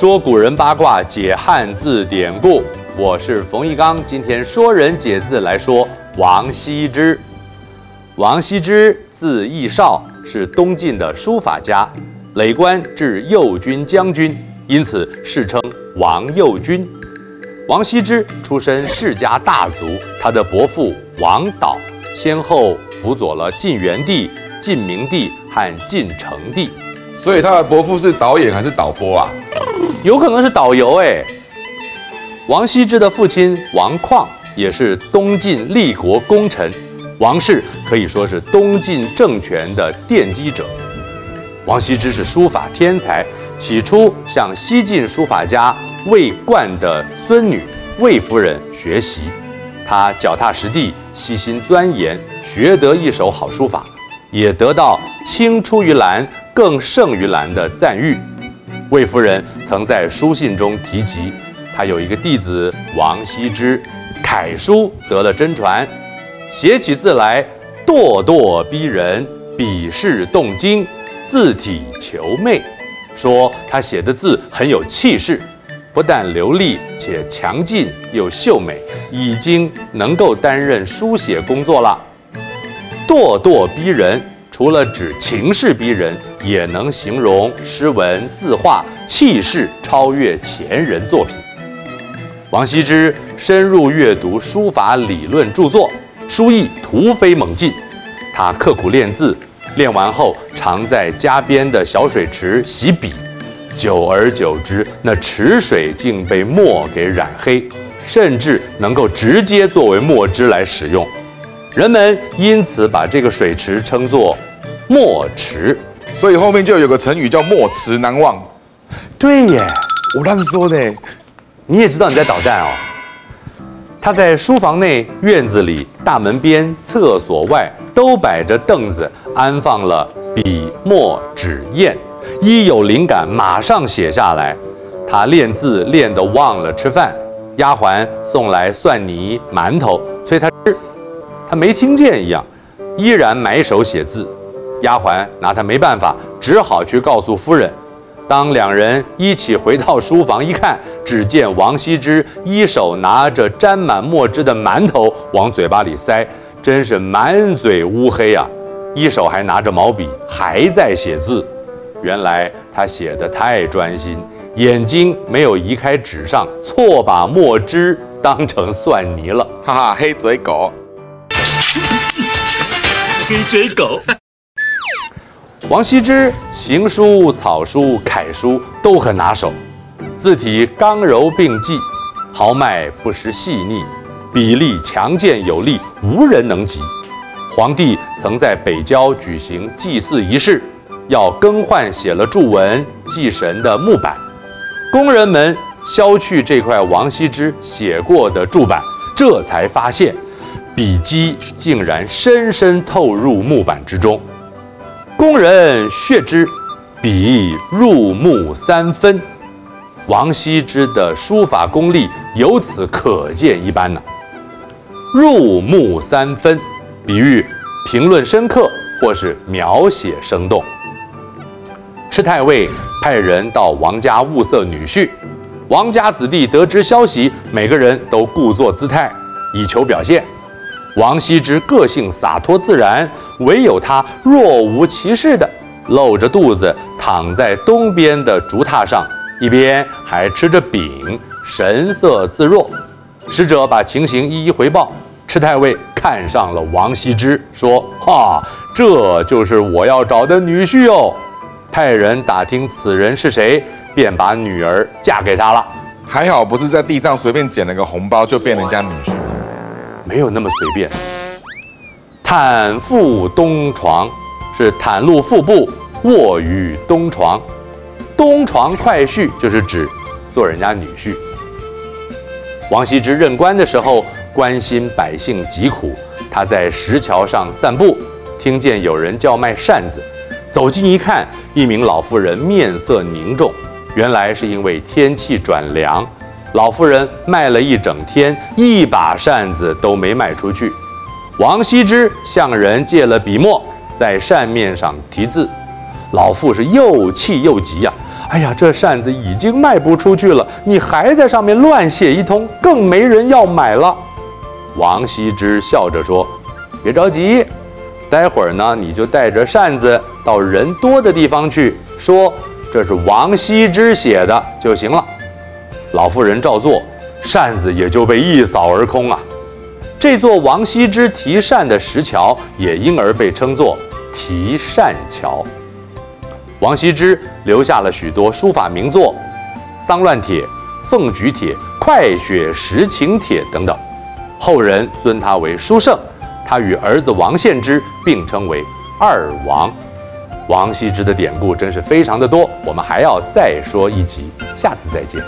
说古人八卦，解汉字典故。我是冯一刚，今天说人解字来说王羲之。王羲之字逸绍，是东晋的书法家，累官至右军将军，因此世称王右军。王羲之出身世家大族，他的伯父王导先后辅佐了晋元帝、晋明帝和晋成帝，所以他的伯父是导演还是导播啊？有可能是导游哎。王羲之的父亲王旷也是东晋立国功臣，王氏可以说是东晋政权的奠基者。王羲之是书法天才，起初向西晋书法家魏冠的孙女魏夫人学习，他脚踏实地，悉心钻研，学得一手好书法，也得到“青出于蓝更胜于蓝”的赞誉。魏夫人曾在书信中提及，他有一个弟子王羲之，楷书得了真传，写起字来咄咄逼人，笔势动经，字体遒媚，说他写的字很有气势，不但流利且强劲又秀美，已经能够担任书写工作了。咄咄逼人。除了指情势逼人，也能形容诗文字画气势超越前人作品。王羲之深入阅读书法理论著作，书艺突飞猛进。他刻苦练字，练完后常在家边的小水池洗笔，久而久之，那池水竟被墨给染黑，甚至能够直接作为墨汁来使用。人们因此把这个水池称作。墨池，所以后面就有个成语叫“墨池难忘”。对耶，我乱说的。你也知道你在捣蛋哦。他在书房内、院子里、大门边、厕所外都摆着凳子，安放了笔、墨、纸、砚，一有灵感马上写下来。他练字练得忘了吃饭，丫鬟送来蒜泥、馒头催他吃，他没听见一样，依然埋首写字。丫鬟拿他没办法，只好去告诉夫人。当两人一起回到书房一看，只见王羲之一手拿着沾满墨汁的馒头往嘴巴里塞，真是满嘴乌黑啊！一手还拿着毛笔，还在写字。原来他写的太专心，眼睛没有移开纸上，错把墨汁当成蒜泥了。哈哈，黑嘴狗，黑嘴狗。王羲之行书、草书、楷书都很拿手，字体刚柔并济，豪迈不失细腻，笔力强健有力，无人能及。皇帝曾在北郊举行祭祀仪式，要更换写了祝文祭神的木板，工人们削去这块王羲之写过的铸板，这才发现笔迹竟然深深透入木板之中。工人削之，笔入木三分。王羲之的书法功力由此可见一斑呢。入木三分，比喻评论深刻或是描写生动。赤太尉派人到王家物色女婿，王家子弟得知消息，每个人都故作姿态，以求表现。王羲之个性洒脱自然，唯有他若无其事地露着肚子躺在东边的竹榻上，一边还吃着饼，神色自若。使者把情形一一回报，赤太尉看上了王羲之，说：“哈，这就是我要找的女婿哟。”派人打听此人是谁，便把女儿嫁给他了。还好不是在地上随便捡了个红包就变人家女婿。没有那么随便。袒腹东床是袒露腹部，卧于东床。东床快婿就是指做人家女婿。王羲之任官的时候，关心百姓疾苦。他在石桥上散步，听见有人叫卖扇子，走近一看，一名老妇人面色凝重，原来是因为天气转凉。老妇人卖了一整天，一把扇子都没卖出去。王羲之向人借了笔墨，在扇面上题字。老妇是又气又急呀，哎呀，这扇子已经卖不出去了，你还在上面乱写一通，更没人要买了。”王羲之笑着说：“别着急，待会儿呢，你就带着扇子到人多的地方去，说这是王羲之写的就行了。”老妇人照做，扇子也就被一扫而空啊。这座王羲之题扇的石桥也因而被称作题扇桥。王羲之留下了许多书法名作，《丧乱帖》《凤举帖》《快雪时晴帖》等等，后人尊他为书圣。他与儿子王献之并称为二王。王羲之的典故真是非常的多，我们还要再说一集，下次再见。